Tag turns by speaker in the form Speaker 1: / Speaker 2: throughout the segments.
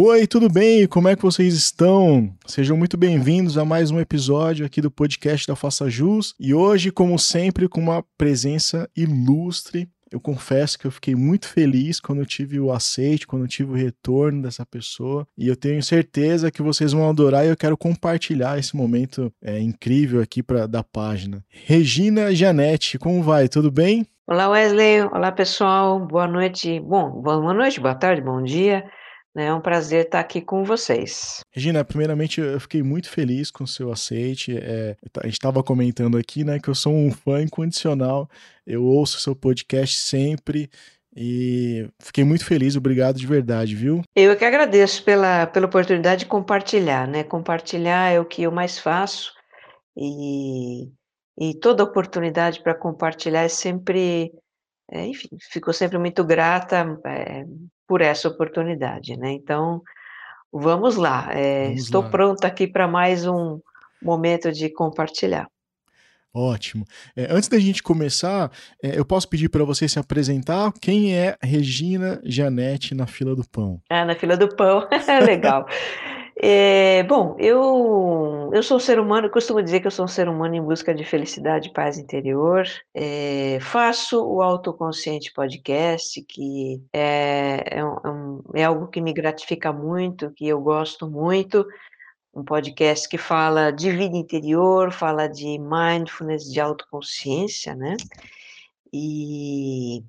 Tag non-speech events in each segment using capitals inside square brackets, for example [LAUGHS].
Speaker 1: Oi, tudo bem? Como é que vocês estão? Sejam muito bem-vindos a mais um episódio aqui do podcast da Faça Jus. E hoje, como sempre, com uma presença ilustre. Eu confesso que eu fiquei muito feliz quando eu tive o aceite, quando eu tive o retorno dessa pessoa. E eu tenho certeza que vocês vão adorar e eu quero compartilhar esse momento é, incrível aqui pra, da página. Regina Janete, como vai? Tudo bem?
Speaker 2: Olá, Wesley. Olá, pessoal. Boa noite. Bom, boa noite, boa tarde, bom dia. É um prazer estar aqui com vocês.
Speaker 1: Regina, primeiramente eu fiquei muito feliz com o seu aceite. É, a gente estava comentando aqui, né, que eu sou um fã incondicional. Eu ouço seu podcast sempre e fiquei muito feliz. Obrigado de verdade, viu?
Speaker 2: Eu que agradeço pela, pela oportunidade de compartilhar, né? Compartilhar é o que eu mais faço e, e toda oportunidade para compartilhar é sempre, é, enfim, fico sempre muito grata. É, por essa oportunidade, né? Então, vamos lá. É, vamos estou lá. pronta aqui para mais um momento de compartilhar.
Speaker 1: Ótimo. É, antes da gente começar, é, eu posso pedir para você se apresentar? Quem é Regina Janete na fila do pão?
Speaker 2: Ah, na fila do pão, [LAUGHS] legal. É, bom, eu, eu sou um ser humano, costumo dizer que eu sou um ser humano em busca de felicidade e paz interior. É, faço o Autoconsciente Podcast, que é, é, um, é algo que me gratifica muito, que eu gosto muito. Um podcast que fala de vida interior, fala de mindfulness, de autoconsciência, né? E,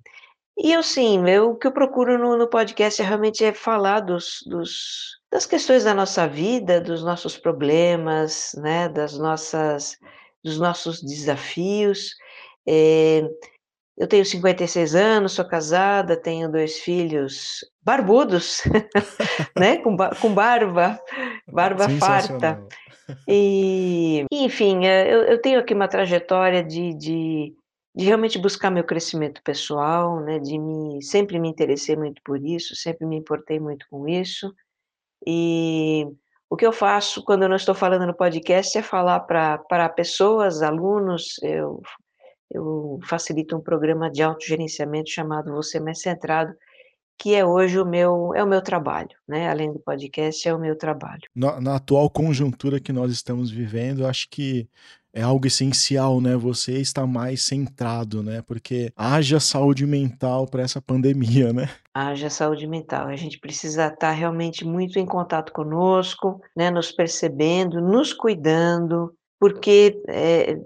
Speaker 2: e eu, sim, eu, o que eu procuro no, no podcast é realmente é falar dos, dos das questões da nossa vida, dos nossos problemas, né, das nossas, dos nossos desafios. É, eu tenho 56 anos, sou casada, tenho dois filhos barbudos, [LAUGHS] né, com, com barba, barba farta. E, enfim, é, eu, eu, tenho aqui uma trajetória de, de, de, realmente buscar meu crescimento pessoal, né, de me, sempre me interessei muito por isso, sempre me importei muito com isso. E o que eu faço quando eu não estou falando no podcast é falar para pessoas, alunos, eu, eu facilito um programa de autogerenciamento chamado Você Mais Centrado, que é hoje o meu é o meu trabalho, né? Além do podcast, é o meu trabalho.
Speaker 1: Na, na atual conjuntura que nós estamos vivendo, acho que é algo essencial, né? Você está mais centrado, né? Porque haja saúde mental para essa pandemia, né?
Speaker 2: Haja saúde mental. A gente precisa estar realmente muito em contato conosco, né? Nos percebendo, nos cuidando, porque, é,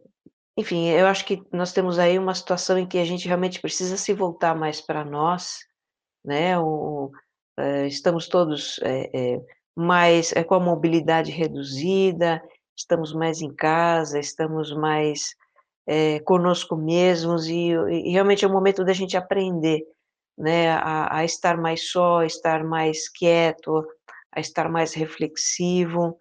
Speaker 2: enfim, eu acho que nós temos aí uma situação em que a gente realmente precisa se voltar mais para nós, né? O, é, estamos todos é, é mais é, com a mobilidade reduzida estamos mais em casa, estamos mais é, conosco mesmos e, e, realmente é o momento da gente aprender, né, a, a, estar mais só, a estar mais quieto, a estar mais reflexivo,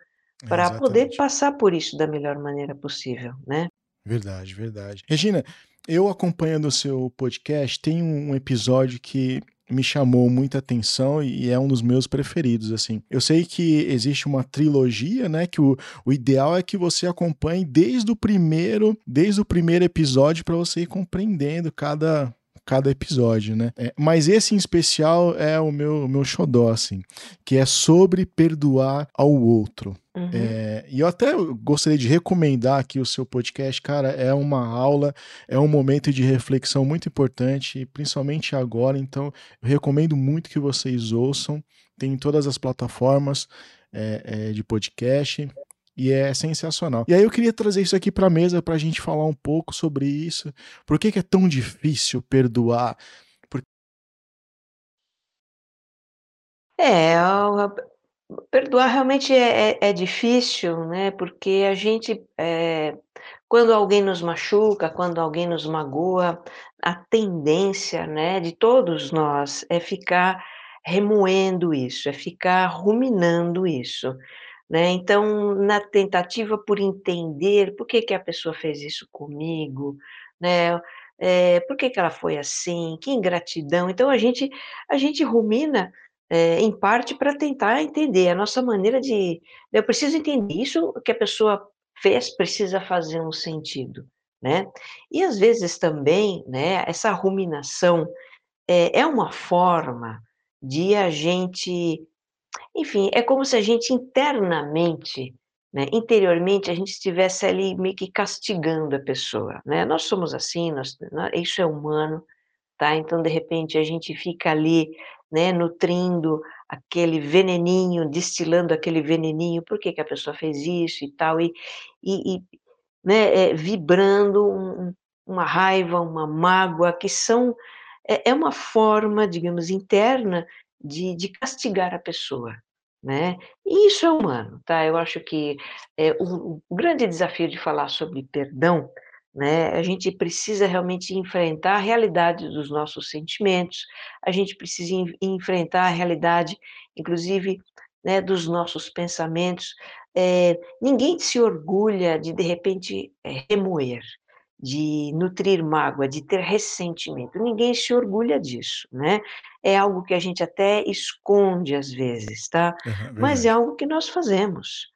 Speaker 2: para é, poder passar por isso da melhor maneira possível, né?
Speaker 1: Verdade, verdade. Regina, eu acompanhando o seu podcast, tem um episódio que me chamou muita atenção e é um dos meus preferidos, assim. Eu sei que existe uma trilogia, né, que o, o ideal é que você acompanhe desde o primeiro, desde o primeiro episódio para você ir compreendendo cada cada episódio, né? É, mas esse em especial é o meu, meu xodó, assim, que é sobre perdoar ao outro. Uhum. É, e eu até gostaria de recomendar aqui o seu podcast, cara. É uma aula, é um momento de reflexão muito importante, principalmente agora. Então, eu recomendo muito que vocês ouçam. Tem em todas as plataformas é, é, de podcast. E é sensacional. E aí eu queria trazer isso aqui para a mesa para a gente falar um pouco sobre isso. Por que, que é tão difícil perdoar? Por...
Speaker 2: É, perdoar realmente é, é, é, difícil, né? Porque a gente, é, quando alguém nos machuca, quando alguém nos magoa, a tendência, né, de todos nós é ficar remoendo isso, é ficar ruminando isso. Né? Então, na tentativa por entender por que, que a pessoa fez isso comigo, né? É, por que, que ela foi assim, que ingratidão. Então, a gente, a gente rumina, é, em parte, para tentar entender a nossa maneira de. Eu preciso entender isso que a pessoa fez, precisa fazer um sentido. Né? E às vezes também, né, essa ruminação é, é uma forma de a gente enfim, é como se a gente internamente, né, interiormente, a gente estivesse ali meio que castigando a pessoa, né. Nós somos assim, nós nó isso é humano, tá. Então, de repente, a gente fica ali, né, nutrindo aquele veneninho, destilando aquele veneninho, "Por que que a pessoa fez isso?", e tal, e e e, né, eh, vibrando um uma raiva, uma mágoa, que são é é uma forma, digamos, interna de de castigar a pessoa, né. E isso é humano, tá. Eu acho que, eh, o o grande desafio de falar sobre perdão, né, a gente precisa realmente enfrentar a realidade dos nossos sentimentos, a gente precisa en enfrentar a realidade, inclusive, né, dos nossos pensamentos. Eh, ninguém se orgulha de, de repente, eh, remoer, de nutrir mágoa, de ter ressentimento, ninguém se orgulha disso, né. É algo que a gente até esconde às vezes, tá.
Speaker 1: Aham,
Speaker 2: Mas é algo que nós fazemos,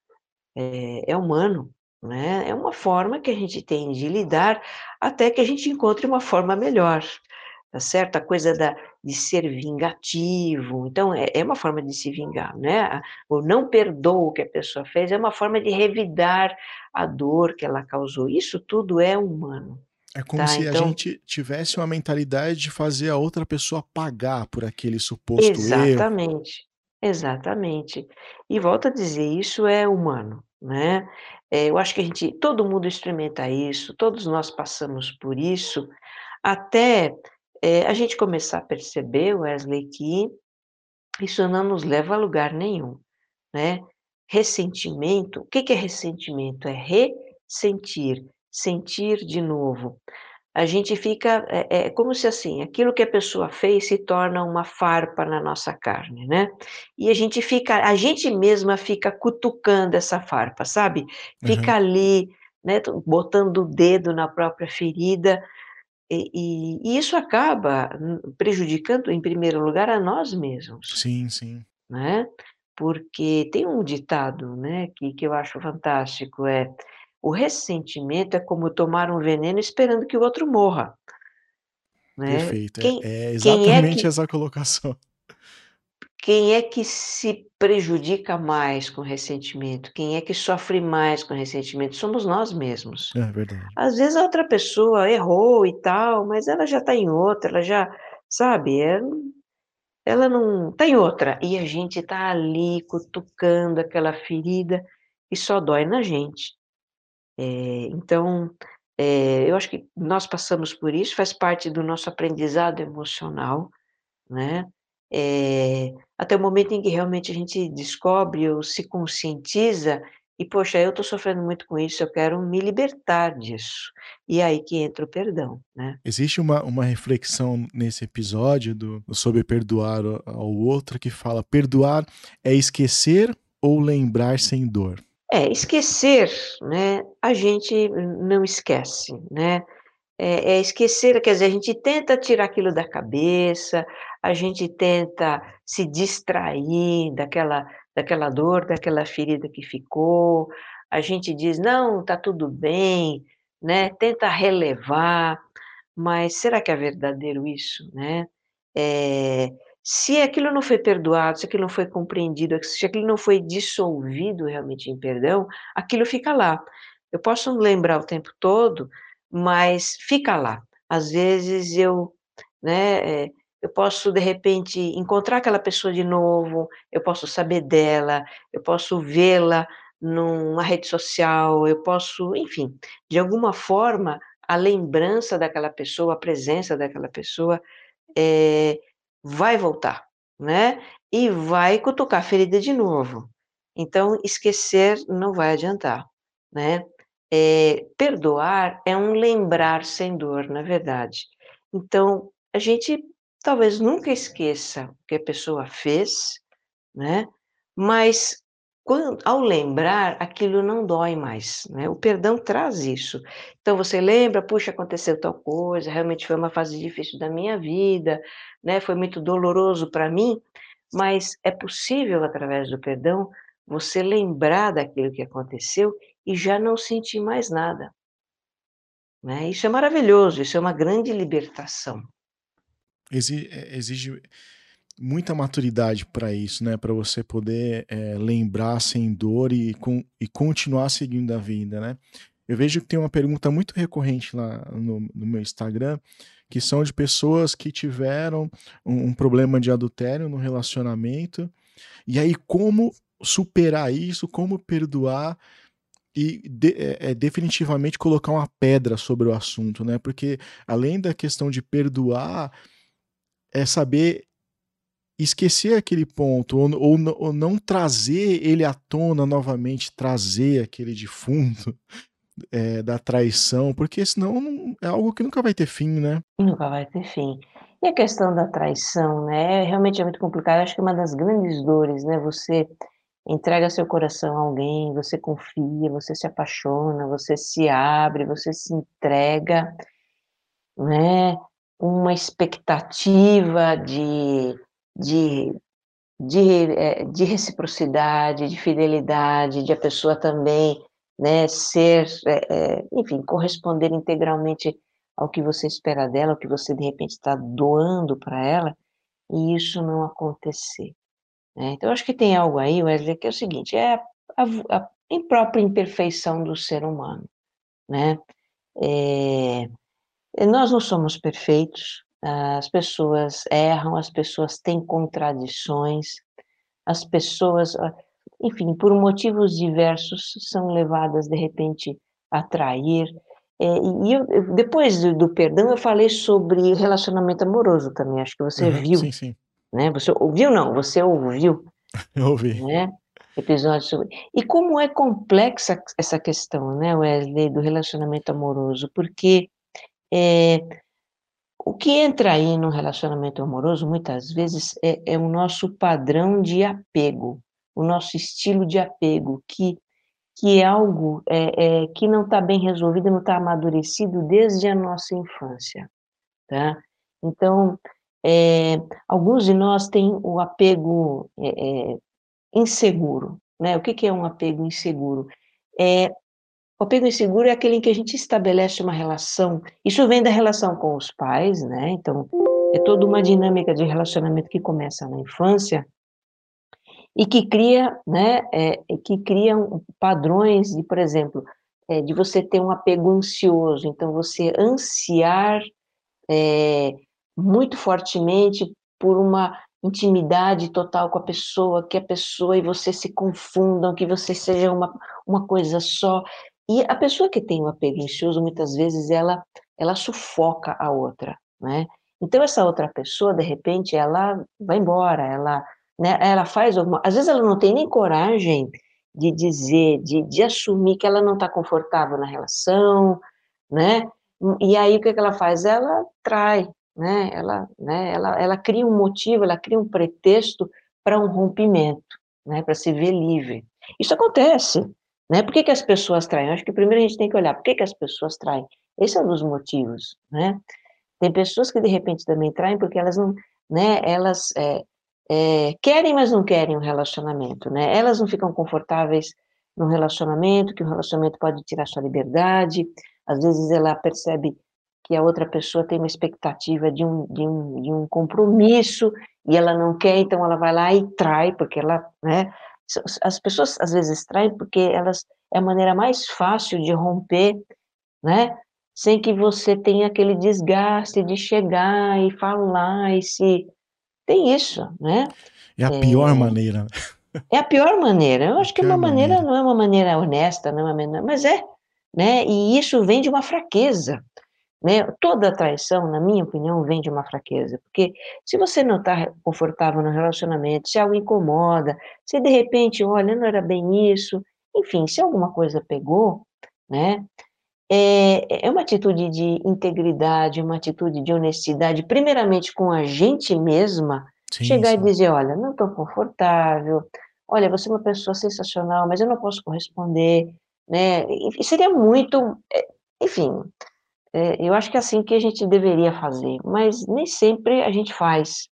Speaker 2: eh, é humano, né, é uma forma que a gente tem de lidar, até que a gente encontre uma forma melhor, tá certo. A coisa da de ser vingativo, então é é uma forma de se vingar, né, a o "não perdoo" o que a pessoa fez, é uma forma de revidar a dor que ela causou, isso tudo é humano,
Speaker 1: É como
Speaker 2: tá.
Speaker 1: se a
Speaker 2: Então
Speaker 1: gente tivesse uma mentalidade de fazer a outra pessoa pagar por aquele suposto erro.
Speaker 2: Exatamente, exatamente. E volto a dizer, isso é humano, né. Eh, eu acho que a gente todo mundo experimenta isso, todos nós passamos por isso, até, eh, a gente começar a perceber, Wesley, que isso não nos leva a lugar nenhum, né. Ressentimento, o que que é ressentimento? É ressentir, sentir de novo. A gente fica é é como se, assim, aquilo que a pessoa fez se torna uma farpa na nossa carne, né, e a gente fica a gente mesma fica cutucando essa farpa, sabe. Fica
Speaker 1: Aham.
Speaker 2: ali, né, botando o dedo na própria ferida, e e e isso acaba n prejudicando, em primeiro lugar, a nós mesmos,
Speaker 1: Sim, sim.
Speaker 2: né. Porque tem um ditado, né, que que eu acho fantástico, é: "O ressentimento é como tomar um veneno esperando que o outro morra". Né.
Speaker 1: Perfeito, é
Speaker 2: Quem
Speaker 1: é
Speaker 2: quem é
Speaker 1: exatamente
Speaker 2: que
Speaker 1: essa colocação.
Speaker 2: Quem é que se prejudica mais com ressentimento? Quem é que sofre mais com ressentimento? Somos nós mesmos.
Speaker 1: É verdade.
Speaker 2: Às vezes a outra pessoa errou e tal, mas ela já tá em outra, ela já sabe, eh, ela não tá em outra, e a gente tá ali cutucando aquela ferida, e só dói na gente. Eh, então, eh, eu acho que nós passamos por isso, faz parte do nosso aprendizado emocional, né, eh, até o momento em que realmente a gente descobre ou se conscientiza e: "Poxa, eu tô sofrendo muito com isso, eu quero me libertar disso", e aí que entra o perdão, né.
Speaker 1: Existe uma uma reflexão nesse episódio do sobre perdoar ao outro que fala: "Perdoar é esquecer ou lembrar sem dor?".
Speaker 2: É, esquecer, né, a gente não esquece, né, é é esquecer quer dizer, a gente tenta tirar aquilo da cabeça, a gente tenta se distrair daquela daquela dor, daquela ferida que ficou, a gente diz: "Não, tá tudo bem", né, tenta relevar, mas será que é verdadeiro isso, né. Eh, se aquilo não foi perdoado, se aquilo não foi compreendido, se aquilo não foi dissolvido realmente em perdão, aquilo fica lá. Eu posso lembrar o tempo todo, mas fica lá. Às vezes eu, né, eh, eu posso de repente encontrar aquela pessoa de novo, eu posso saber dela, eu posso vê-la numa rede social, eu posso, enfim, de alguma forma, a lembrança daquela pessoa, a presença daquela pessoa, eh, vai voltar, né, e vai cutucar a ferida de novo. Então esquecer não vai adiantar, né. Eh, perdoar é um lembrar sem dor, na verdade. Então, a gente talvez nunca esqueça o que a pessoa fez, né, mas quan ao lembrar, aquilo não dói mais, né, o perdão traz isso. Então você lembra: "Puxa, aconteceu tal coisa, realmente foi uma fase difícil da minha vida, né, foi muito doloroso pra mim", mas é possível, através do perdão, você lembrar daquilo que aconteceu e já não sentir mais nada. Né, isso é maravilhoso, isso é uma grande libertação.
Speaker 1: Exi eh, exige muita maturidade para isso, né? Para você poder é, lembrar sem dor e, com, e continuar seguindo a vida, né? Eu vejo que tem uma pergunta muito recorrente lá no, no meu Instagram, que são de pessoas que tiveram um, um problema de adultério no relacionamento, e aí como superar isso, como perdoar e de, é, é, definitivamente colocar uma pedra sobre o assunto, né? Porque além da questão de perdoar, é saber esquecer aquele ponto ou, ou, ou, não trazer ele à tona novamente, trazer aquele defunto [LAUGHS] é, da traição, porque senão não, é algo que nunca vai ter fim, né?
Speaker 2: Nunca vai ter fim. E a questão da traição, né? Realmente é muito complicado. Acho que uma das grandes dores, né? Você entrega seu coração a alguém, você confia, você se apaixona, você se abre, você se entrega, né? Uma expectativa de, de, de, eh, de reciprocidade, de fidelidade, de a pessoa também, né? Ser, é, enfim, corresponder integralmente ao que você espera dela, ao que você de repente está doando para ela, e isso não acontecer. Né? Então, acho que tem algo aí, Wesley, que é o seguinte: é a, a própria imperfeição do ser humano. Né? É, nós não somos perfeitos, as pessoas erram, as pessoas têm contradições, as pessoas, enfim, por motivos diversos, são levadas de repente a trair. É, e eu, depois do, do, perdão, eu falei sobre relacionamento amoroso também, acho que você uhum, viu.
Speaker 1: Sim, sim
Speaker 2: né? Você ouviu não? Você ouviu? [LAUGHS]
Speaker 1: Eu ouvi.
Speaker 2: Né? Episódio sobre. E como é complexa essa questão, né, Wesley, do relacionamento amoroso? Porque é, o que entra aí no relacionamento amoroso, muitas vezes, é, é o nosso padrão de apego, o nosso estilo de apego, que, que é algo é, é, que não está bem resolvido, não está amadurecido desde a nossa infância. Tá? Então, é, alguns de nós têm o apego é, é, inseguro. Né? O que, que é um apego inseguro? É, o apego inseguro é aquele em que a gente estabelece uma relação. Isso vem da relação com os pais, né? Então, é toda uma dinâmica de relacionamento que começa na infância e que cria, né? É, que cria padrões de, por exemplo, é, de você ter um apego ansioso. Então, você ansiar é, muito fortemente por uma intimidade total com a pessoa, que a pessoa e você se confundam, que você seja uma, uma coisa só. E a pessoa que tem um apego ansioso, muitas vezes, ela, ela sufoca a outra, né? Então, essa outra pessoa, de repente, ela vai embora, ela, né, ela faz alguma... Às vezes ela não tem nem coragem de dizer, de, de assumir que ela não está confortável na relação, né? E aí, o que, que ela faz? Ela trai, né? Ela, né? Ela, ela cria um motivo, ela cria um pretexto para um rompimento, né? Para se ver livre. Isso acontece, né? Por que, que as pessoas traem? acho que primeiro a gente tem que olhar por que, que as pessoas traem. Esse é um dos motivos, né? Tem pessoas que de repente também traem porque elas não, né? Elas é, é, querem, mas não querem um relacionamento, né? Elas não ficam confortáveis no relacionamento, que o relacionamento pode tirar sua liberdade. Às vezes ela percebe que a outra pessoa tem uma expectativa de um, de um, de um compromisso e ela não quer, então ela vai lá e trai, porque ela, né, as pessoas às vezes traem porque elas, é a maneira mais fácil de romper, né, sem que você tenha aquele desgaste de chegar e falar e se, tem isso, né.
Speaker 1: É a pior é, maneira. [LAUGHS]
Speaker 2: É a pior maneira, eu acho que uma maneira, maneira, não é uma maneira honesta, não é uma maneira, mas é, né, e isso vem de uma fraqueza, né? Toda traição, na minha opinião, vem de uma fraqueza, porque se você não está confortável no relacionamento, se algo incomoda, se de repente, olha, não era bem isso, enfim, se alguma coisa pegou, né? É, é uma atitude de integridade, uma atitude de honestidade, primeiramente com a gente mesma, sim, chegar e dizer, olha, não estou confortável, olha, você é uma pessoa sensacional, mas eu não posso corresponder, né? E seria muito, é, enfim, é, eu acho que é assim que a gente deveria fazer, mas nem sempre a gente faz,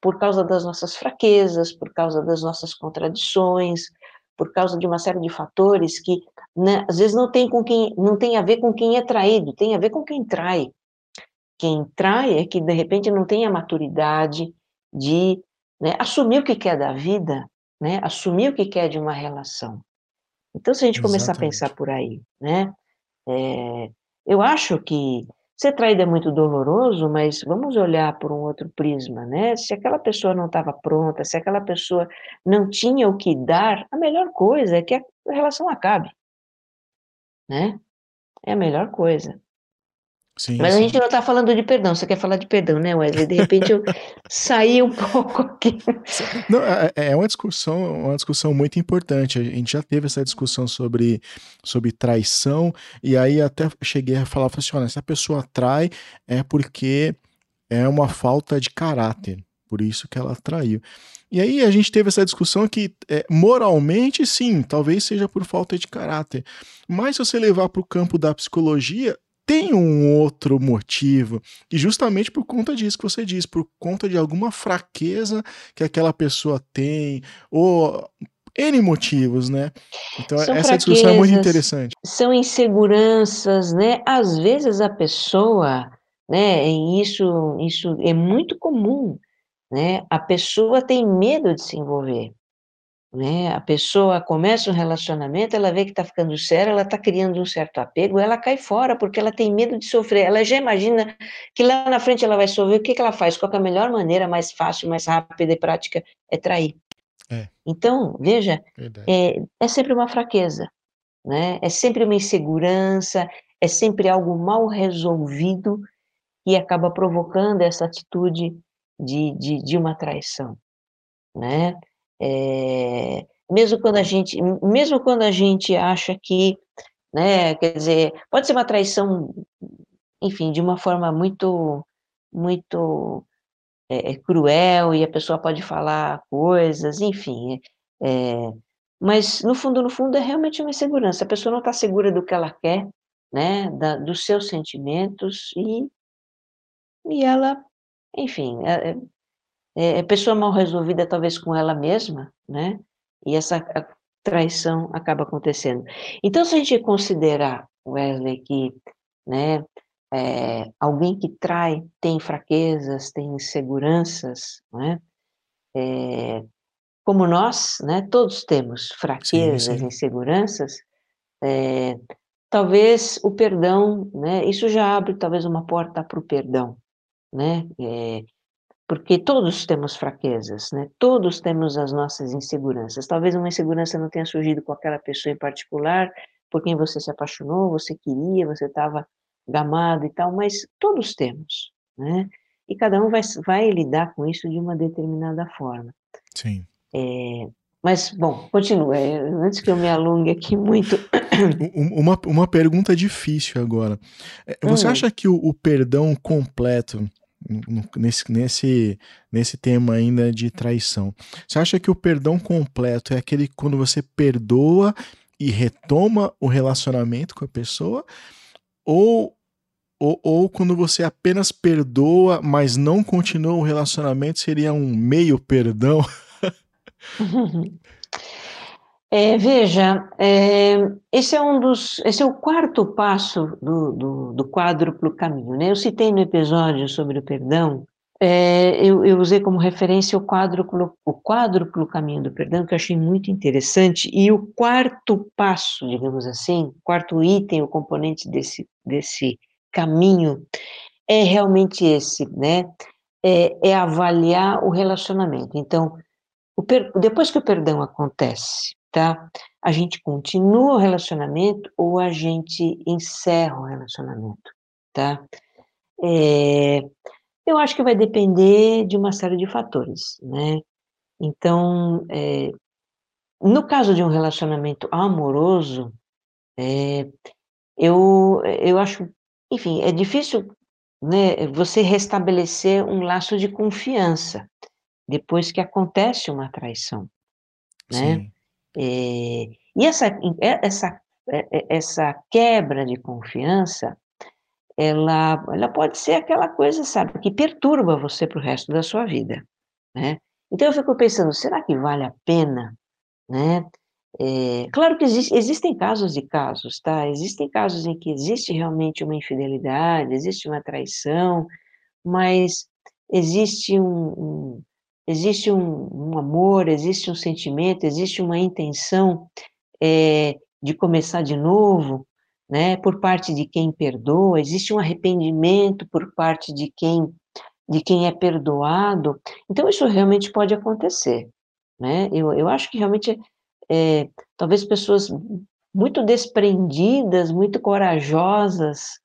Speaker 2: por causa das nossas fraquezas, por causa das nossas contradições, por causa de uma série de fatores que né, às vezes não tem, com quem, não tem a ver com quem é traído, tem a ver com quem trai. Quem trai é que de repente não tem a maturidade de né? assumir o que quer da vida, né? assumir o que quer de uma relação. Então, se a gente Exatamente. começar a pensar por aí, né? É, eu acho que ser traído é muito doloroso, mas vamos olhar por um outro prisma, né? Se aquela pessoa não estava pronta, se aquela pessoa não tinha o que dar, a melhor coisa é que a relação acabe, né? É a melhor coisa. Sim, Mas sim. a gente não está falando de perdão, você quer falar de perdão, né, Wesley? De repente eu [LAUGHS] saí um pouco aqui.
Speaker 1: Não, é, é, é uma discussão, uma discussão muito importante. A gente já teve essa discussão sobre, sobre traição, e aí até cheguei a falar assim: olha, se a pessoa trai, é porque é uma falta de caráter. Por isso que ela traiu. E aí a gente teve essa discussão que, é, moralmente, sim, talvez seja por falta de caráter. Mas se você levar para o campo da psicologia, tem um outro motivo, e justamente por conta disso que você diz, por conta de alguma fraqueza que aquela pessoa tem, ou N motivos, né? Então, são essa discussão é muito interessante.
Speaker 2: São inseguranças, né? Às vezes a pessoa, né? E isso, isso é muito comum, né? A pessoa tem medo de se envolver. Né? A pessoa começa um relacionamento, ela vê que está ficando séria, ela está criando um certo apego, ela cai fora porque ela tem medo de sofrer. Ela já imagina que lá na frente ela vai sofrer. O que, que ela faz? Qual é a melhor maneira, mais fácil, mais rápida e prática? É trair. É. Então, veja, é, é sempre uma fraqueza, né? é sempre uma insegurança, é sempre algo mal resolvido que acaba provocando essa atitude de, de, de uma traição. Né? É, mesmo quando a gente, mesmo quando a gente acha que, né, quer dizer, pode ser uma traição, enfim, de uma forma muito, muito é, cruel e a pessoa pode falar coisas, enfim, é, mas no fundo, no fundo é realmente uma insegurança. A pessoa não está segura do que ela quer, né, da, dos seus sentimentos e e ela, enfim, é, é, pessoa mal resolvida talvez com ela mesma, né? E essa traição acaba acontecendo. Então, se a gente considerar, Wesley, que né, é, alguém que trai tem fraquezas, tem inseguranças, né? É, como nós, né, todos temos fraquezas, sim, sim. inseguranças, é, talvez o perdão, né, isso já abre talvez uma porta para o perdão, né, é, porque todos temos fraquezas, né? Todos temos as nossas inseguranças. Talvez uma insegurança não tenha surgido com aquela pessoa em particular, por quem você se apaixonou, você queria, você estava gamado e tal, mas todos temos, né? E cada um vai, vai lidar com isso de uma determinada forma.
Speaker 1: Sim.
Speaker 2: É, mas, bom, continua. É, antes que eu me alongue aqui muito. [COUGHS]
Speaker 1: Uma, uma pergunta difícil agora. É, você hum. acha que o, o perdão completo nesse, nesse, nesse tema ainda de traição. Você acha que o perdão completo é aquele quando você perdoa e retoma o relacionamento com a pessoa? Ou, ou, ou quando você apenas perdoa, mas não continua o relacionamento, seria um meio perdão? [LAUGHS]
Speaker 2: É, veja, é, esse é um dos, esse é o quarto passo do, do, do quádruplo caminho, né? Eu citei no episódio sobre o perdão, é, eu, eu, usei como referência o quádruplo, o quádruplo caminho do perdão, que eu achei muito interessante, e o quarto passo, digamos assim, quarto item, o componente desse, desse caminho, é realmente esse, né? É, é avaliar o relacionamento. Então, depois que o perdão acontece, tá? A gente continua o relacionamento ou a gente encerra o relacionamento, tá? É, eu acho que vai depender de uma série de fatores, né? Então, é, no caso de um relacionamento amoroso, é, eu, eu acho, enfim, é difícil né, você restabelecer um laço de confiança depois que acontece uma traição, né? Sim. É, e essa, é, essa, é, essa quebra de confiança, ela, ela pode ser aquela coisa, sabe, que perturba você para o resto da sua vida, né? Então eu fico pensando, será que vale a pena, né? É, claro que existe, existem casos e casos, tá? Existem casos em que existe realmente uma infidelidade, existe uma traição, mas existe um, um existe um, um amor, existe um sentimento, existe uma intenção é, de começar de novo, né, por parte de quem perdoa, existe um arrependimento por parte de quem de quem é perdoado, então isso realmente pode acontecer, né? Eu, eu acho que realmente é, talvez pessoas muito desprendidas, muito corajosas,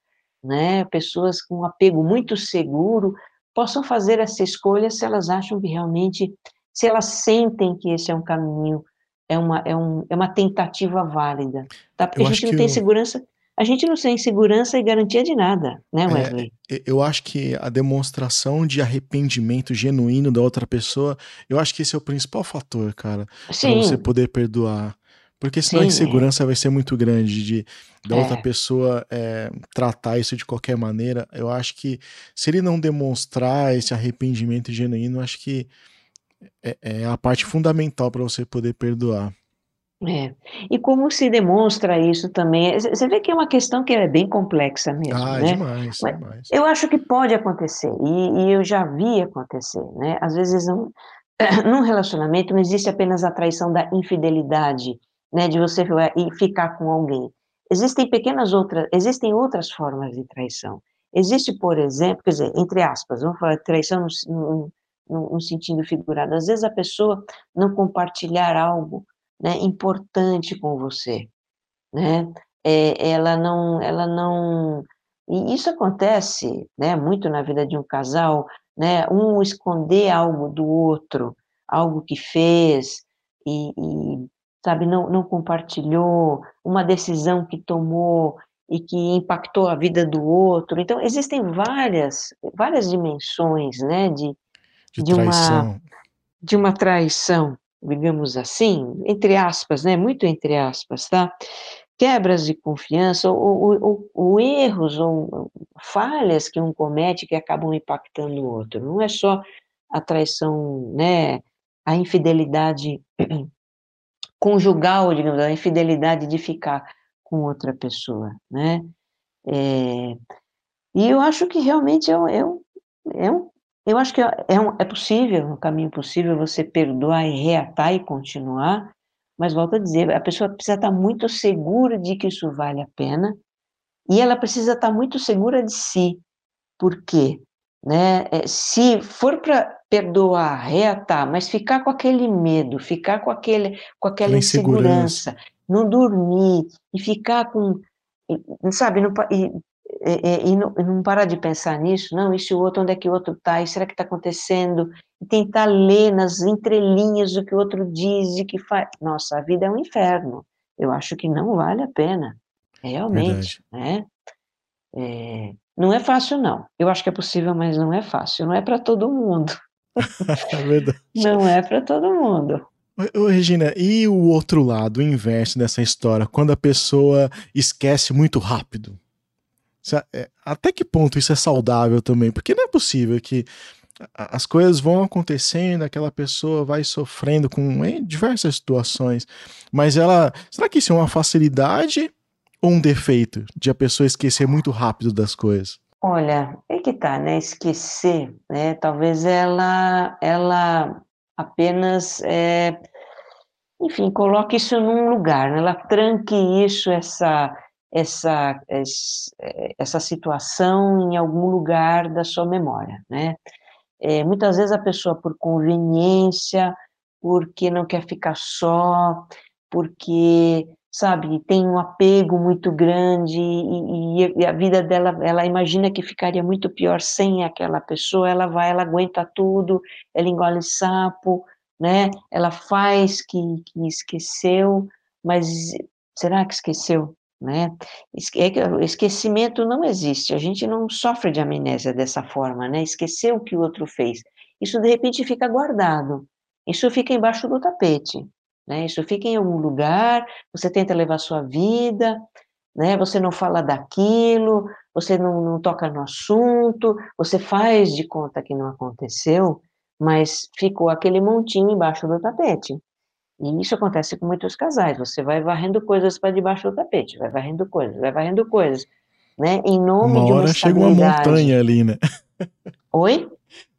Speaker 2: né, pessoas com um apego muito seguro, possam fazer essa escolha se elas acham que realmente, se elas sentem que esse é um caminho, é uma, é um, é uma tentativa válida, tá? Porque eu a gente não tem eu... segurança, a gente não tem segurança e garantia de nada, né, é, Wesley?
Speaker 1: É, eu acho que a demonstração de arrependimento genuíno da outra pessoa, eu acho que esse é o principal fator, cara, para você poder perdoar. Porque senão Sim, a insegurança é. vai ser muito grande de da é. outra pessoa é, tratar isso de qualquer maneira. Eu acho que se ele não demonstrar esse arrependimento genuíno, acho que é, é a parte fundamental para você poder perdoar.
Speaker 2: É. E como se demonstra isso também? Você vê que é uma questão que é bem complexa mesmo, ah, né?
Speaker 1: demais, Mas demais.
Speaker 2: Eu acho que pode acontecer, e, e, eu já vi acontecer, né? Às vezes, um, [CLEARS THROAT] num relacionamento não existe apenas a traição da infidelidade, né, de você ficar com alguém. Existem pequenas outras, existem outras formas de traição. Existe, por exemplo, quer dizer, entre aspas, vamos falar traição no, no, no sentido figurado. Às vezes a pessoa não compartilhar algo né, importante com você, né? É, ela não, ela não, e isso acontece, né, muito na vida de um casal, né? Um esconder algo do outro, algo que fez e, e sabe, não, não compartilhou, uma decisão que tomou e que impactou a vida do outro. Então, existem várias, várias dimensões, né, de,
Speaker 1: de, de uma
Speaker 2: de uma traição, digamos assim, entre aspas, né, muito entre aspas, tá? Quebras de confiança ou, ou, ou, erros ou falhas que um comete que acabam impactando o outro. Não é só a traição, né, a infidelidade conjugal, digamos, a infidelidade de ficar com outra pessoa, né? É, e eu acho que realmente é um, é um, é um eu acho que é, um, é possível, um caminho possível você perdoar e reatar e continuar, mas volto a dizer, a pessoa precisa estar muito segura de que isso vale a pena, e ela precisa estar muito segura de si, por quê? Né? É, se for para perdoar, reatar, mas ficar com aquele medo, ficar com, aquele, com aquela insegurança, não dormir e ficar com, sabe, não, e, e, e, não, e, não, parar de pensar nisso, não, isso o outro, onde é que o outro está, e será que está acontecendo? E tentar ler nas entrelinhas o que o outro diz e que faz. Nossa, a vida é um inferno. Eu acho que não vale a pena, realmente, Verdade. né? É, não é fácil, não. Eu acho que é possível, mas não é fácil. Não é para todo mundo. [LAUGHS]
Speaker 1: é verdade.
Speaker 2: Não é para todo mundo.
Speaker 1: Ô, Regina, e o outro lado, o inverso dessa história, quando a pessoa esquece muito rápido? É, até que ponto isso é saudável também? Porque não é possível que as coisas vão acontecendo, aquela pessoa vai sofrendo com diversas situações, mas ela. Será que isso é uma facilidade ou um defeito de a pessoa esquecer muito rápido das coisas?
Speaker 2: Olha, é que tá, né? Esquecer, né? Talvez ela, ela apenas, é, enfim, coloque isso num lugar, né? ela tranque isso, essa, essa, essa situação em algum lugar da sua memória, né? É, muitas vezes a pessoa, por conveniência, porque não quer ficar só, porque sabe, tem um apego muito grande e, e, a vida dela, ela imagina que ficaria muito pior sem aquela pessoa, ela vai, ela aguenta tudo, ela engole sapo, né, ela faz que, que esqueceu, mas será que esqueceu, né, é esquecimento não existe, a gente não sofre de amnésia dessa forma, né, esquecer o que o outro fez, isso de repente fica guardado, isso fica embaixo do tapete, né? Isso fica em algum lugar, você tenta levar sua vida, né? Você não fala daquilo, você não, não toca no assunto, você faz de conta que não aconteceu, mas ficou aquele montinho embaixo do tapete. E isso acontece com muitos casais. Você vai varrendo coisas para debaixo do tapete, vai varrendo coisas, vai varrendo coisas, né? Em nome
Speaker 1: uma
Speaker 2: de uma
Speaker 1: hora chega uma montanha ali, né?
Speaker 2: Oi?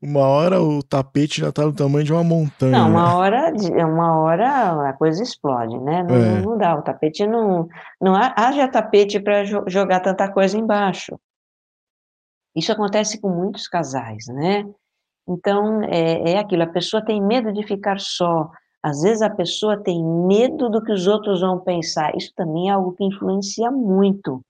Speaker 1: Uma hora o tapete já tá do tamanho de uma montanha.
Speaker 2: Não, uma hora, uma hora a coisa explode, né? Não,
Speaker 1: É.
Speaker 2: não dá, o tapete não, não haja tapete para jogar tanta coisa embaixo. Isso acontece com muitos casais, né? Então, é, é aquilo, a pessoa tem medo de ficar só, às vezes a pessoa tem medo do que os outros vão pensar, isso também é algo que influencia muito.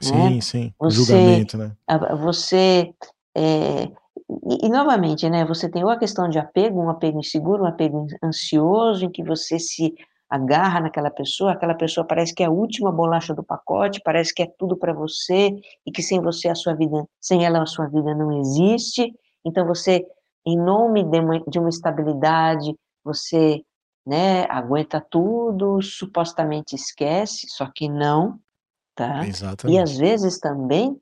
Speaker 1: Sim,
Speaker 2: né?
Speaker 1: sim, o
Speaker 2: Você-
Speaker 1: julgamento, né?
Speaker 2: Você, é, e, e, novamente, né, você tem ou a questão de apego, um apego inseguro, um apego ansioso, em que você se agarra naquela pessoa, aquela pessoa parece que é a última bolacha do pacote, parece que é tudo para você, e que sem você a sua vida, sem ela a sua vida não existe, então você, em nome de uma, de uma estabilidade, você, né, aguenta tudo, supostamente esquece, só que não, tá? E
Speaker 1: Exatamente.
Speaker 2: às vezes também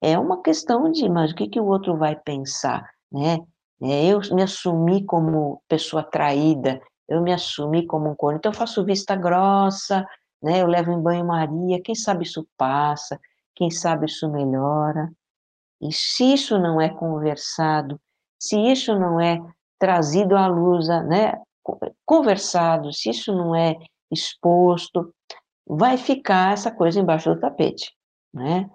Speaker 2: é uma questão de, mas o que, que o outro vai pensar, né? É, eu me assumi como pessoa traída, eu me assumi como um corno, então eu faço vista grossa, né? Eu levo em banho-maria, quem sabe isso passa, quem sabe isso melhora. E se isso não é conversado, se isso não é trazido à luz, né? Conversado, se isso não é exposto, vai ficar essa coisa embaixo do tapete, né?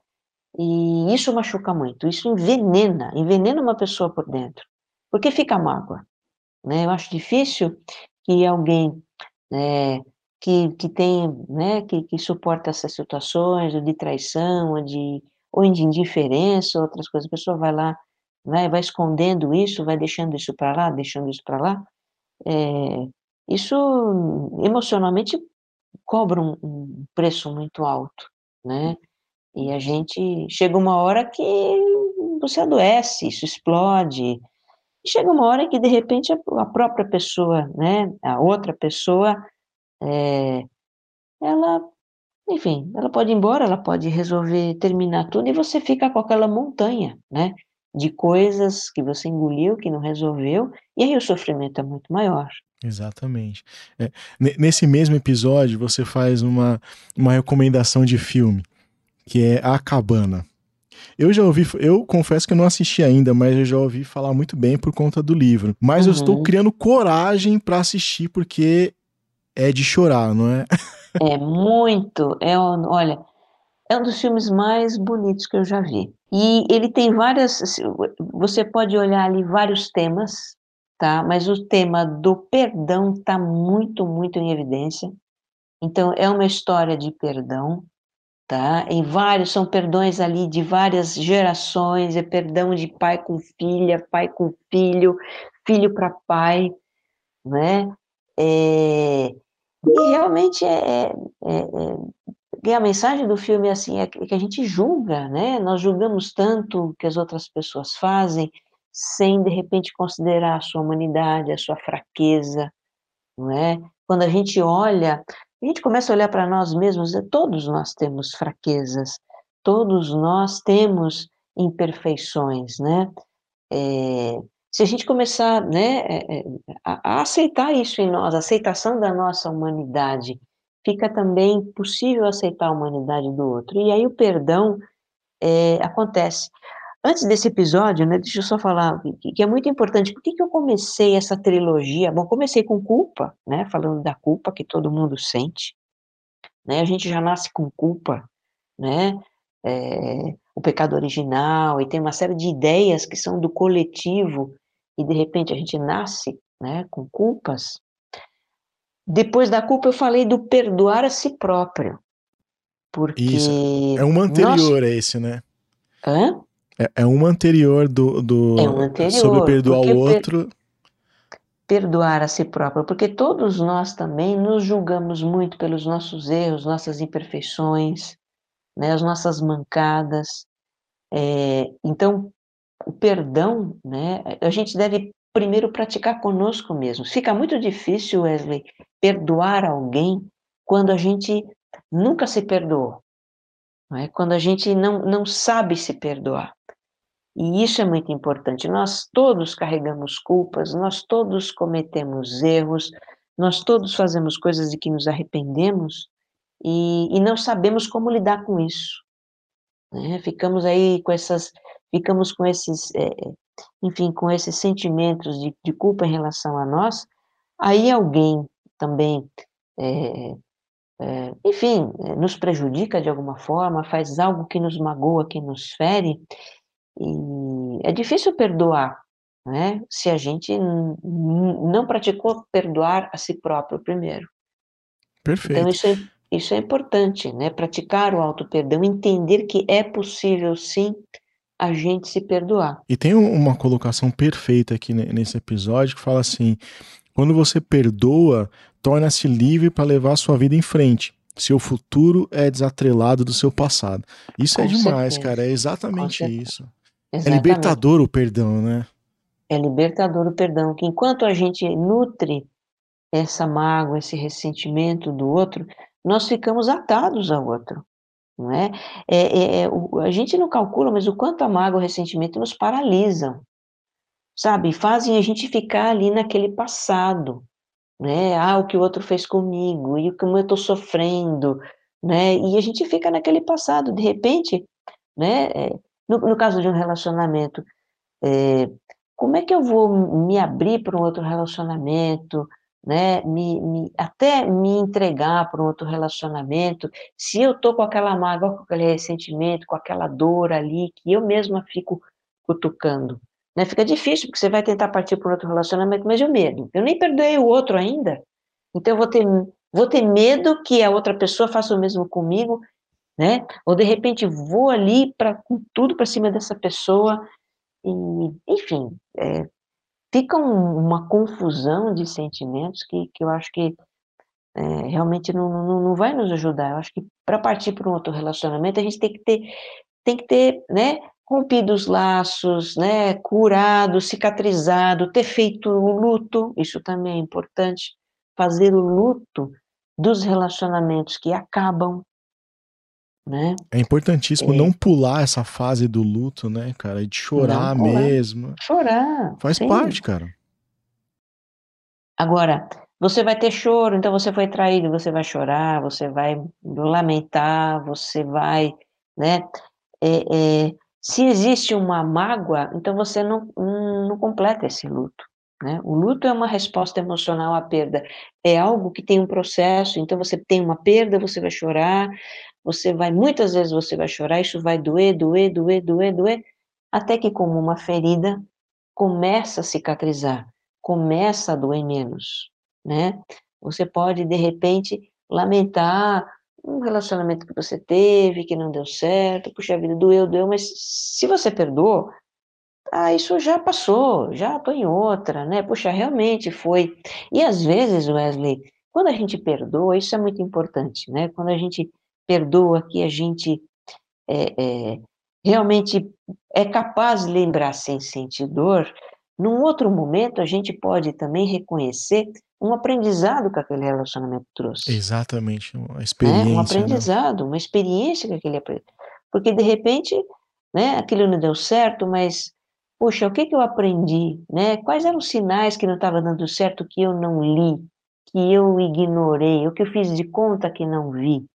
Speaker 2: E isso machuca muito, isso envenena, envenena uma pessoa por dentro, porque fica mágoa, né? Eu acho difícil que alguém né, que, que tem, né, que, que suporta essas situações, ou de traição, ou de, ou de indiferença, outras coisas, a pessoa vai lá, né, vai escondendo isso, vai deixando isso para lá, deixando isso para lá, é, isso emocionalmente cobra um, um preço muito alto, né? E a gente chega uma hora que você adoece, isso explode. Chega uma hora que de repente a própria pessoa, né, a outra pessoa, é, ela, enfim, ela pode ir embora, ela pode resolver terminar tudo e você fica com aquela montanha, né, de coisas que você engoliu, que não resolveu, e aí o sofrimento é muito maior.
Speaker 1: Exatamente. É, nesse mesmo episódio, você faz uma, uma recomendação de filme, que é A Cabana. Eu já ouvi, eu confesso que eu não assisti ainda, mas eu já ouvi falar muito bem por conta do livro. Mas uhum. eu estou criando coragem para assistir porque é de chorar, não é? [LAUGHS]
Speaker 2: É muito. É, olha, é um dos filmes mais bonitos que eu já vi. E ele tem várias. Você pode olhar ali vários temas, tá? Mas o tema do perdão está muito, muito em evidência. Então, é uma história de perdão, tá? Em vários, são perdões ali de várias gerações, é perdão de pai com filha, pai com filho, filho para pai, né? É, e realmente é, é, é, a mensagem do filme é assim, é que a gente julga, né? Nós julgamos tanto o que as outras pessoas fazem, sem de repente considerar a sua humanidade, a sua fraqueza, não é? Quando a gente olha a gente começa a olhar para nós mesmos, todos nós temos fraquezas, todos nós temos imperfeições, né? É, se a gente começar né, a, a, aceitar isso em nós, a aceitação da nossa humanidade, fica também possível aceitar a humanidade do outro. E aí o perdão é, acontece. Antes desse episódio, né, deixa eu só falar que, que é muito importante. Por que, que eu comecei essa trilogia? Bom, comecei com culpa, né, falando da culpa que todo mundo sente. Né, a gente já nasce com culpa, né, é, o pecado original, e tem uma série de ideias que são do coletivo, e de repente a gente nasce né, com culpas. Depois da culpa, eu falei do perdoar a si próprio. Porque.
Speaker 1: Isso. É uma anterior
Speaker 2: nós...
Speaker 1: a esse, né?
Speaker 2: Hã?
Speaker 1: É, é uma anterior do, do
Speaker 2: é um anterior,
Speaker 1: sobre perdoar o outro.
Speaker 2: Perdoar a si próprio, porque todos nós também nos julgamos muito pelos nossos erros, nossas imperfeições, né, as nossas mancadas. É, então, o perdão, né, a gente deve primeiro praticar conosco mesmo. Fica muito difícil, Wesley, perdoar alguém quando a gente nunca se perdoou, não é? quando a gente não, não sabe se perdoar. E isso é muito importante. Nós todos carregamos culpas, nós todos cometemos erros, nós todos fazemos coisas de que nos arrependemos e, e não sabemos como lidar com isso. Né? Ficamos aí com essas, ficamos com esses, é, enfim, com esses sentimentos de, de culpa em relação a nós, aí alguém também, é, é, enfim, é, nos prejudica de alguma forma, faz algo que nos magoa, que nos fere, e é difícil perdoar, né? Se a gente não praticou perdoar a si próprio primeiro. Então, Perfeito. Então, isso é, isso é importante, né? Praticar o auto-perdão, entender que é possível, sim, a gente se perdoar.
Speaker 1: E tem uma colocação perfeita aqui nesse episódio que fala assim: quando você perdoa, torna-se livre para levar a sua vida em frente. Seu futuro é desatrelado do seu passado. Isso é Com é demais, certeza. cara. É exatamente isso. É exatamente. É libertador o perdão, né?
Speaker 2: É libertador o perdão. Que enquanto a gente nutre essa mágoa, esse ressentimento do outro, nós ficamos atados ao outro. Não é? É, é, é a gente não calcula, mas o quanto a mágoa e o ressentimento nos paralisam, sabe? Fazem a gente ficar ali naquele passado, né? Ah, o que o outro fez comigo, e como eu estou sofrendo, né? E a gente fica naquele passado, de repente, né? No, no caso de um relacionamento, é, como é que eu vou me abrir para um outro relacionamento, né, me, me, até me entregar para um outro relacionamento, se eu estou com aquela mágoa, com aquele ressentimento, com aquela dor ali, que eu mesma fico cutucando, né, fica difícil, porque você vai tentar partir para um outro relacionamento, mas eu medo, eu nem perdoei o outro ainda, então eu vou ter, vou ter medo que a outra pessoa faça o mesmo comigo, né, ou de repente vou ali para com tudo para cima dessa pessoa, e, enfim, é, fica um, uma confusão de sentimentos que, que eu acho que é, realmente não, não, não vai nos ajudar. Eu acho que para partir para um outro relacionamento, a gente tem que ter, tem que ter, né, rompido os laços, né, curado, cicatrizado, ter feito o luto, isso também é importante, fazer o luto dos relacionamentos que acabam, né?
Speaker 1: É importantíssimo é. não pular essa fase do luto, né, cara? De chorar mesmo.
Speaker 2: Chorar.
Speaker 1: Faz sim. parte, cara.
Speaker 2: Agora, você vai ter choro, então você foi traído, você vai chorar, você vai lamentar, você vai, né? É, é, se existe uma mágoa, então você não, não completa esse luto. Né? O luto é uma resposta emocional à perda. É algo que tem um processo, então você tem uma perda, você vai chorar, você vai, muitas vezes você vai chorar, isso vai doer, doer, doer, doer, doer, até que como uma ferida começa a cicatrizar, começa a doer menos, né? Você pode, de repente, lamentar um relacionamento que você teve, que não deu certo, puxa vida, doeu, doeu, mas se você perdoou, ah, isso já passou, já estou em outra, né? Puxa, realmente foi. E às vezes, Wesley, quando a gente perdoa, isso é muito importante, né? Quando a gente perdoa, que a gente é, é, realmente é capaz de lembrar sem sentir dor, num outro momento a gente pode também reconhecer um aprendizado que aquele relacionamento trouxe.
Speaker 1: Exatamente, uma experiência.
Speaker 2: É, um né? aprendizado, né? uma experiência que aquele porque de repente, né, aquilo não deu certo, mas puxa, o que, que eu aprendi, né? Quais eram os sinais que não estava dando certo que eu não li, que eu ignorei, o que eu fiz de conta que não vi?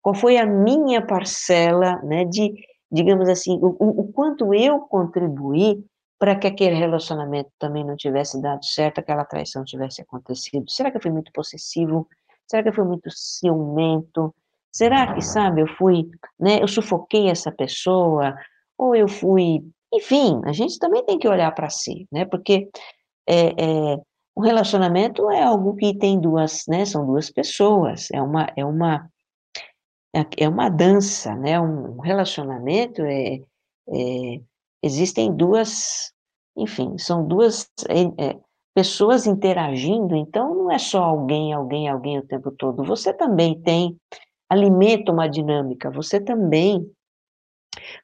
Speaker 2: Qual foi a minha parcela, né, de, digamos assim, o, o quanto eu contribuí para que aquele relacionamento também não tivesse dado certo, aquela traição tivesse acontecido? Será que eu fui muito possessivo? Será que eu fui muito ciumento? Será que, sabe, eu fui, né, eu sufoquei essa pessoa? Ou eu fui, enfim, a gente também tem que olhar para si, né, porque é, é, relacionamento é algo que tem duas, né, são duas pessoas, é uma, é uma, é, é uma dança, né? Um relacionamento é, é existem duas, enfim, são duas é, é, pessoas interagindo. Então não é só alguém, alguém, alguém o tempo todo. Você também tem alimenta uma dinâmica. Você também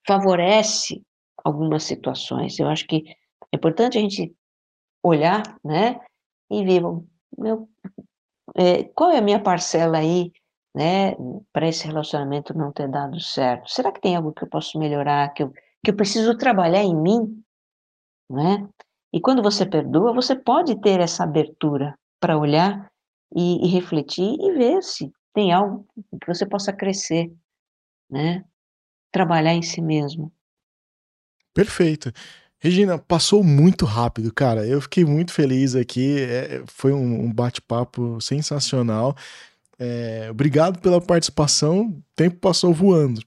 Speaker 2: favorece algumas situações. Eu acho que é importante a gente olhar, né? E ver, meu, é, qual é a minha parcela aí né, para esse relacionamento não ter dado certo? Será que tem algo que eu posso melhorar, que eu, que eu preciso trabalhar em mim? Né? E quando você perdoa, você pode ter essa abertura para olhar e, e, refletir e ver se tem algo que você possa crescer, né? Trabalhar em si mesmo.
Speaker 1: Perfeito. Regina, passou muito rápido, cara. Eu fiquei muito feliz aqui. É, foi um, um bate-papo sensacional. É, obrigado pela participação. O tempo passou voando.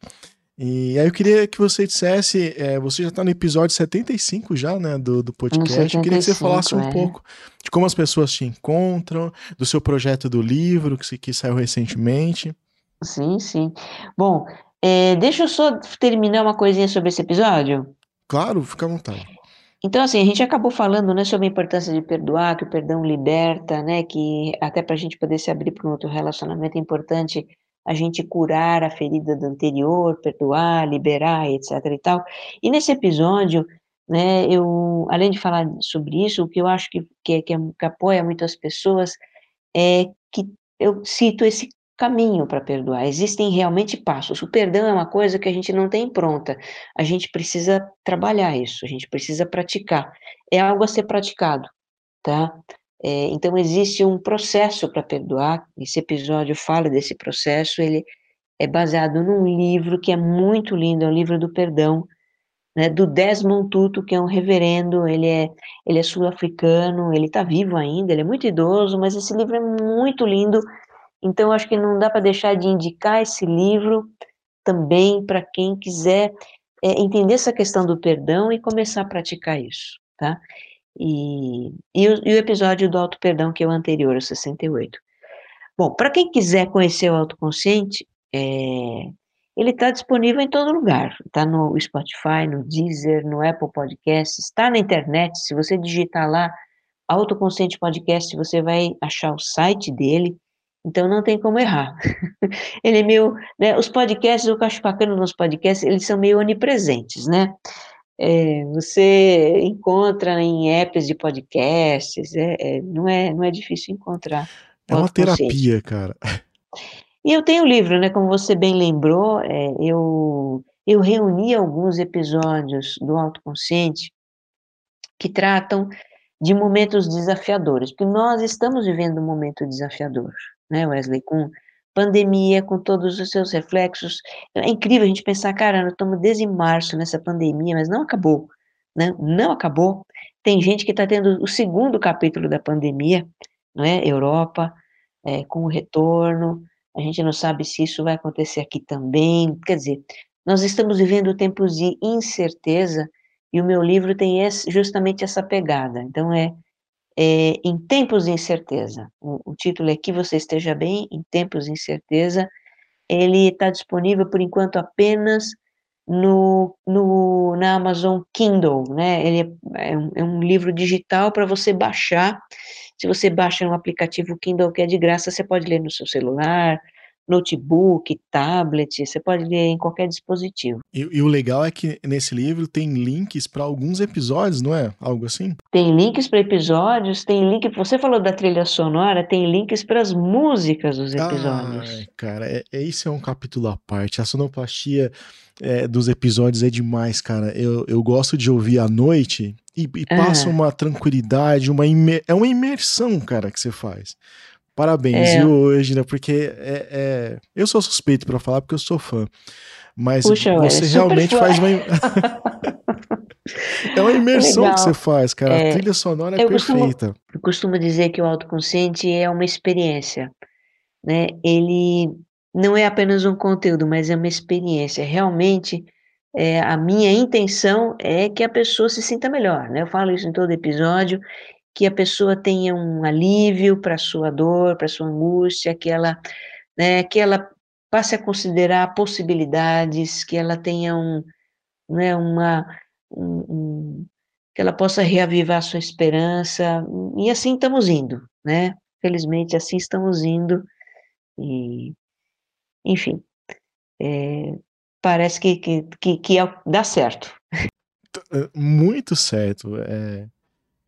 Speaker 1: E aí eu queria que você dissesse, é, você já está no episódio 75 já, né, do, do podcast. 75, eu queria que você falasse um é. pouco de como as pessoas te encontram, do seu projeto do livro que, que saiu recentemente.
Speaker 2: Sim, sim. Bom, é, deixa eu só terminar uma coisinha sobre esse episódio.
Speaker 1: Claro, fica à vontade.
Speaker 2: Então, assim, a gente acabou falando né, sobre a importância de perdoar, que o perdão liberta, né, que até para a gente poder se abrir para um outro relacionamento é importante a gente curar a ferida do anterior, perdoar, liberar, etc. e tal. E nesse episódio, né, eu, além de falar sobre isso, o que eu acho que, que, que, que apoia muitas pessoas é que eu cito esse caminho para perdoar. Existem realmente passos. O perdão é uma coisa que a gente não tem pronta. A gente precisa trabalhar isso, a gente precisa praticar. É algo a ser praticado, tá? É, então, existe um processo para perdoar, esse episódio fala desse processo, ele é baseado num livro que é muito lindo, é o livro do perdão, né, do Desmond Tutu, que é um reverendo, ele é, ele é sul-africano, ele está vivo ainda, ele é muito idoso, mas esse livro é muito lindo, então acho que não dá para deixar de indicar esse livro também para quem quiser é, entender essa questão do perdão e começar a praticar isso, tá? E, e, o, e o episódio do auto-perdão, que é o anterior, o 68. Bom, para quem quiser conhecer o autoconsciente, é, ele está disponível em todo lugar. Está no Spotify, no Deezer, no Apple Podcasts, está na internet. Se você digitar lá Autoconsciente Podcast, você vai achar o site dele. Então não tem como errar. [LAUGHS] ele é meio, né, os podcasts, o eu acho bacana nos podcasts, eles são meio onipresentes, né? é, você encontra em apps de podcasts, é, é, não, é, não é difícil encontrar.
Speaker 1: É uma terapia, cara.
Speaker 2: E eu tenho o livro, né? Como você bem lembrou, é, eu, eu reuni alguns episódios do autoconsciente que tratam de momentos desafiadores, porque nós estamos vivendo um momento desafiador, né, Wesley, com pandemia, com todos os seus reflexos. É incrível a gente pensar, cara, nós estamos desde março nessa pandemia, mas não acabou, né? Não acabou. Tem gente que está tendo o segundo capítulo da pandemia, não é? Europa, é, com o retorno. A gente não sabe se isso vai acontecer aqui também. Quer dizer, nós estamos vivendo tempos de incerteza e o meu livro tem esse, justamente essa pegada. Então, é é, em tempos de incerteza. O, o, título é Que Você Esteja Bem em Tempos de Incerteza. Ele está disponível, por enquanto, apenas no, no, na Amazon Kindle, né? Ele é, é um, é um livro digital para você baixar. Se você baixa um aplicativo Kindle que é de graça, você pode ler no seu celular, notebook, tablet, você pode ler em qualquer dispositivo.
Speaker 1: E, e o legal é que nesse livro tem links para alguns episódios, não é? Algo assim?
Speaker 2: Tem links para episódios, tem link. Você falou da trilha sonora, tem links para as músicas dos episódios.
Speaker 1: Ai, cara, é, é, isso é um capítulo à parte. A sonoplastia é, dos episódios é demais, cara. Eu, eu gosto de ouvir à noite e, e passa uma tranquilidade, uma imer... é uma imersão, cara, que você faz. Parabéns, é. viu, Regina? Porque é, é, eu sou suspeito para falar porque eu sou fã. Mas Puxa, você realmente faz uma. [LAUGHS] é uma imersão Legal. que você faz, cara. É, a trilha sonora é eu perfeita.
Speaker 2: Costumo, eu costumo dizer que o autoconsciente é uma experiência. Né? Ele não é apenas um conteúdo, mas é uma experiência. Realmente, é, a minha intenção é que a pessoa se sinta melhor. Né? Eu falo isso em todo episódio que a pessoa tenha um alívio para sua dor, para sua angústia, que ela, né, que ela passe a considerar possibilidades, que ela tenha um, né, uma, um, um, que ela possa reavivar sua esperança, e assim estamos indo, né, felizmente assim estamos indo, e, enfim, é, parece que, que, que, que é, dá certo.
Speaker 1: Muito certo, é...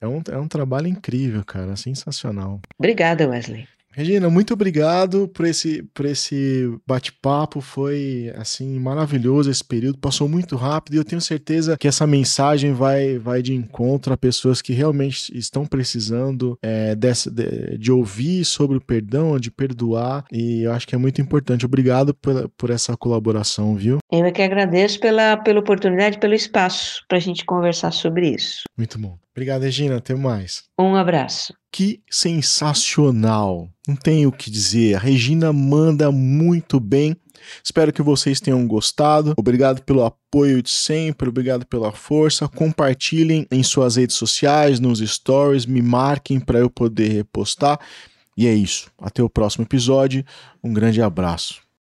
Speaker 1: É um, é um trabalho incrível, cara, sensacional.
Speaker 2: Obrigada, Wesley.
Speaker 1: Regina, muito obrigado por esse, por esse bate-papo. Foi assim maravilhoso esse período, passou muito rápido e eu tenho certeza que essa mensagem vai, vai de encontro a pessoas que realmente estão precisando é, dessa, de, de, ouvir sobre o perdão, de perdoar. E eu acho que é muito importante. Obrigado por, por essa colaboração, viu?
Speaker 2: Eu é que agradeço pela, pela oportunidade, pelo espaço para a gente conversar sobre isso.
Speaker 1: Muito bom. Obrigado, Regina. Até mais.
Speaker 2: Um abraço.
Speaker 1: Que sensacional! Não tenho o que dizer. A Regina manda muito bem. Espero que vocês tenham gostado. Obrigado pelo apoio de sempre, obrigado pela força. Compartilhem em suas redes sociais, nos stories, me marquem para eu poder repostar. E é isso. Até o próximo episódio. Um grande abraço.